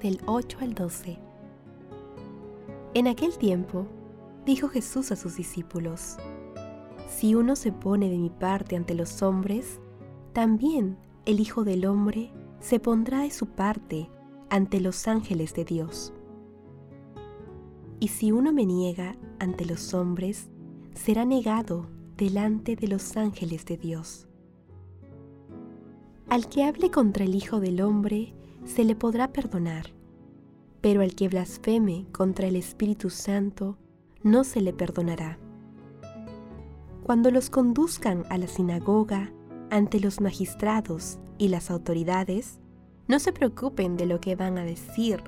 del 8 al 12. En aquel tiempo, dijo Jesús a sus discípulos, Si uno se pone de mi parte ante los hombres, también el Hijo del Hombre se pondrá de su parte ante los ángeles de Dios. Y si uno me niega ante los hombres, será negado delante de los ángeles de Dios. Al que hable contra el Hijo del Hombre, se le podrá perdonar, pero al que blasfeme contra el Espíritu Santo, no se le perdonará. Cuando los conduzcan a la sinagoga, ante los magistrados y las autoridades, no se preocupen de lo que van a decir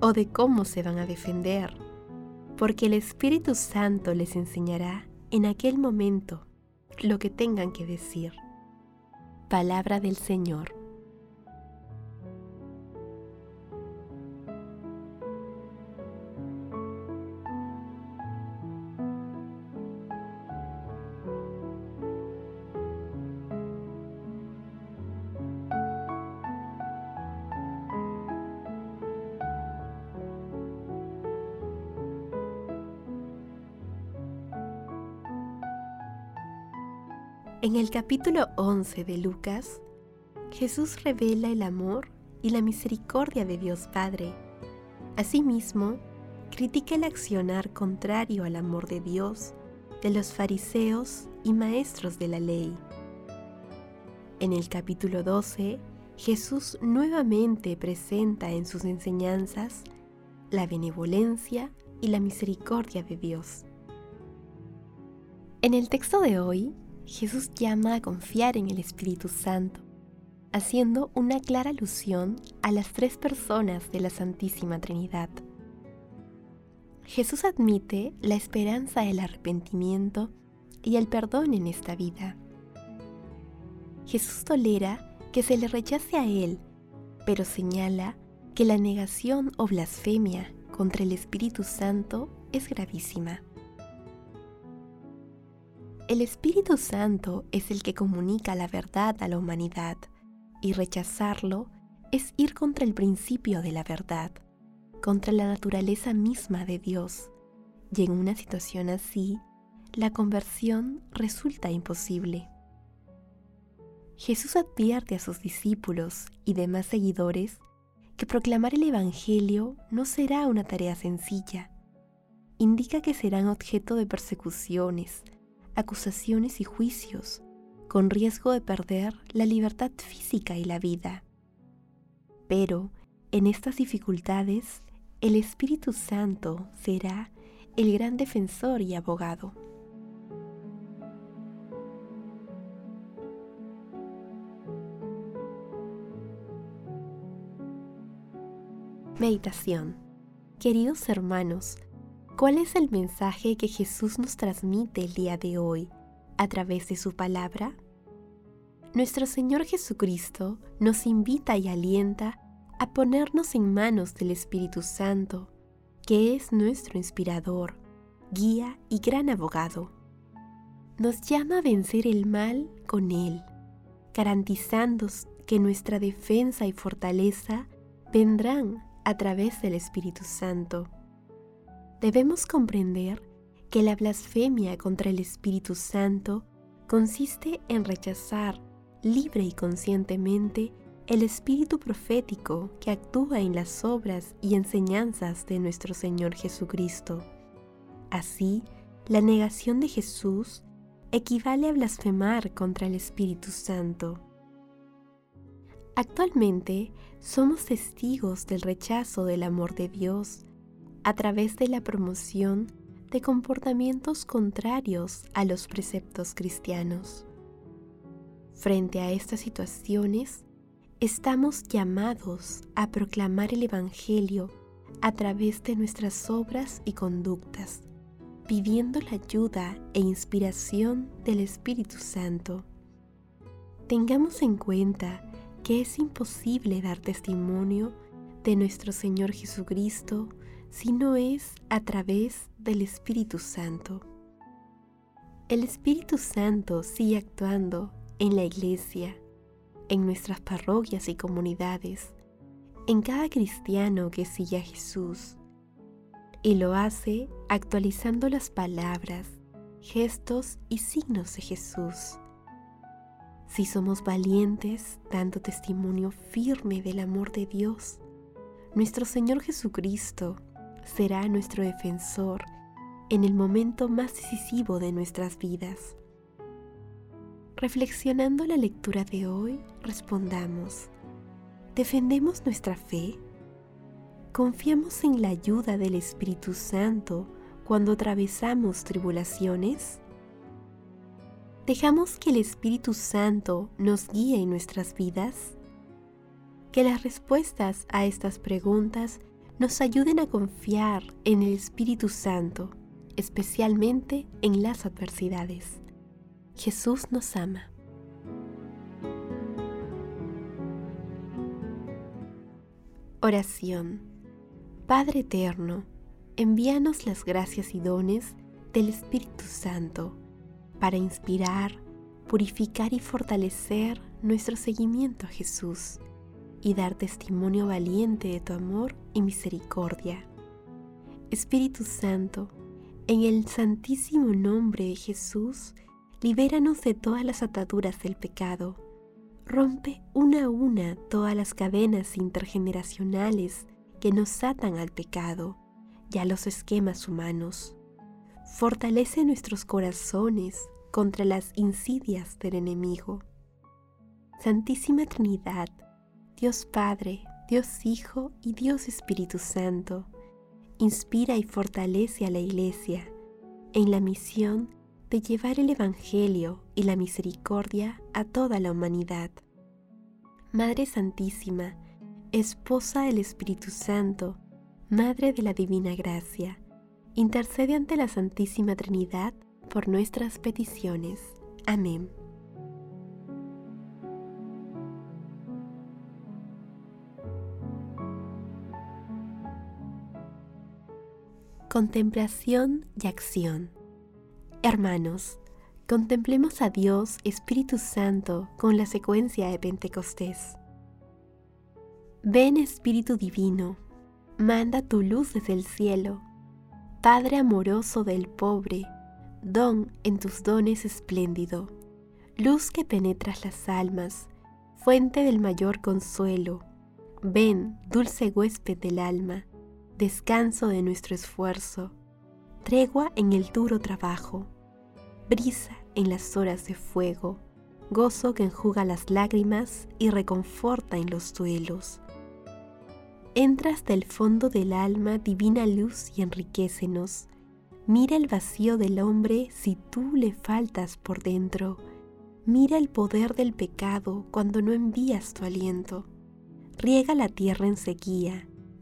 o de cómo se van a defender, porque el Espíritu Santo les enseñará en aquel momento lo que tengan que decir. Palabra del Señor. En el capítulo 11 de Lucas, Jesús revela el amor y la misericordia de Dios Padre. Asimismo, critica el accionar contrario al amor de Dios de los fariseos y maestros de la ley. En el capítulo 12, Jesús nuevamente presenta en sus enseñanzas la benevolencia y la misericordia de Dios. En el texto de hoy, Jesús llama a confiar en el Espíritu Santo, haciendo una clara alusión a las tres personas de la Santísima Trinidad. Jesús admite la esperanza del arrepentimiento y el perdón en esta vida. Jesús tolera que se le rechace a Él, pero señala que la negación o blasfemia contra el Espíritu Santo es gravísima. El Espíritu Santo es el que comunica la verdad a la humanidad y rechazarlo es ir contra el principio de la verdad, contra la naturaleza misma de Dios. Y en una situación así, la conversión resulta imposible. Jesús advierte a sus discípulos y demás seguidores que proclamar el Evangelio no será una tarea sencilla. Indica que serán objeto de persecuciones, acusaciones y juicios, con riesgo de perder la libertad física y la vida. Pero en estas dificultades, el Espíritu Santo será el gran defensor y abogado. Meditación Queridos hermanos, ¿Cuál es el mensaje que Jesús nos transmite el día de hoy a través de su palabra? Nuestro Señor Jesucristo nos invita y alienta a ponernos en manos del Espíritu Santo, que es nuestro inspirador, guía y gran abogado. Nos llama a vencer el mal con Él, garantizando que nuestra defensa y fortaleza vendrán a través del Espíritu Santo debemos comprender que la blasfemia contra el Espíritu Santo consiste en rechazar libre y conscientemente el espíritu profético que actúa en las obras y enseñanzas de nuestro Señor Jesucristo. Así, la negación de Jesús equivale a blasfemar contra el Espíritu Santo. Actualmente somos testigos del rechazo del amor de Dios a través de la promoción de comportamientos contrarios a los preceptos cristianos. Frente a estas situaciones, estamos llamados a proclamar el Evangelio a través de nuestras obras y conductas, pidiendo la ayuda e inspiración del Espíritu Santo. Tengamos en cuenta que es imposible dar testimonio de nuestro Señor Jesucristo si no es a través del Espíritu Santo. El Espíritu Santo sigue actuando en la iglesia, en nuestras parroquias y comunidades, en cada cristiano que sigue a Jesús. Y lo hace actualizando las palabras, gestos y signos de Jesús. Si somos valientes, dando testimonio firme del amor de Dios, nuestro Señor Jesucristo será nuestro defensor en el momento más decisivo de nuestras vidas. Reflexionando la lectura de hoy, respondamos, ¿defendemos nuestra fe? ¿Confiamos en la ayuda del Espíritu Santo cuando atravesamos tribulaciones? ¿Dejamos que el Espíritu Santo nos guíe en nuestras vidas? Que las respuestas a estas preguntas nos ayuden a confiar en el Espíritu Santo, especialmente en las adversidades. Jesús nos ama. Oración. Padre Eterno, envíanos las gracias y dones del Espíritu Santo para inspirar, purificar y fortalecer nuestro seguimiento a Jesús y dar testimonio valiente de tu amor y misericordia. Espíritu Santo, en el santísimo nombre de Jesús, libéranos de todas las ataduras del pecado. Rompe una a una todas las cadenas intergeneracionales que nos atan al pecado y a los esquemas humanos. Fortalece nuestros corazones contra las insidias del enemigo. Santísima Trinidad, Dios Padre, Dios Hijo y Dios Espíritu Santo, inspira y fortalece a la Iglesia en la misión de llevar el Evangelio y la misericordia a toda la humanidad. Madre Santísima, Esposa del Espíritu Santo, Madre de la Divina Gracia, intercede ante la Santísima Trinidad por nuestras peticiones. Amén. Contemplación y acción. Hermanos, contemplemos a Dios Espíritu Santo con la secuencia de Pentecostés. Ven Espíritu Divino, manda tu luz desde el cielo, Padre amoroso del pobre, don en tus dones espléndido, luz que penetras las almas, fuente del mayor consuelo. Ven, dulce huésped del alma, descanso de nuestro esfuerzo tregua en el duro trabajo, brisa en las horas de fuego, gozo que enjuga las lágrimas y reconforta en los duelos. Entras del fondo del alma divina luz y enriquecenos. Mira el vacío del hombre si tú le faltas por dentro. Mira el poder del pecado cuando no envías tu aliento. Riega la tierra en sequía,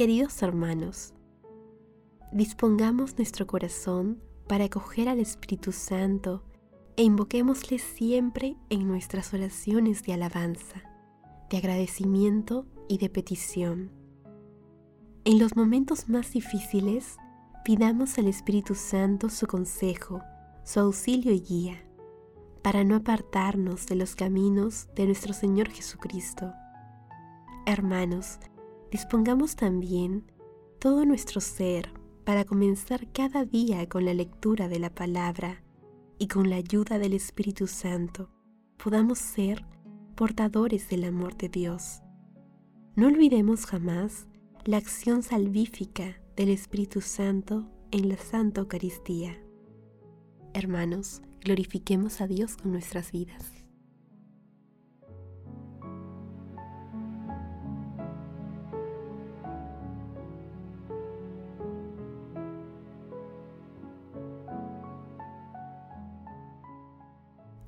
Queridos hermanos, dispongamos nuestro corazón para acoger al Espíritu Santo e invoquémosle siempre en nuestras oraciones de alabanza, de agradecimiento y de petición. En los momentos más difíciles, pidamos al Espíritu Santo su consejo, su auxilio y guía, para no apartarnos de los caminos de nuestro Señor Jesucristo. Hermanos, dispongamos también todo nuestro ser para comenzar cada día con la lectura de la palabra y con la ayuda del Espíritu Santo podamos ser portadores del amor de Dios. No olvidemos jamás la acción salvífica del Espíritu Santo en la Santa Eucaristía. Hermanos, glorifiquemos a Dios con nuestras vidas.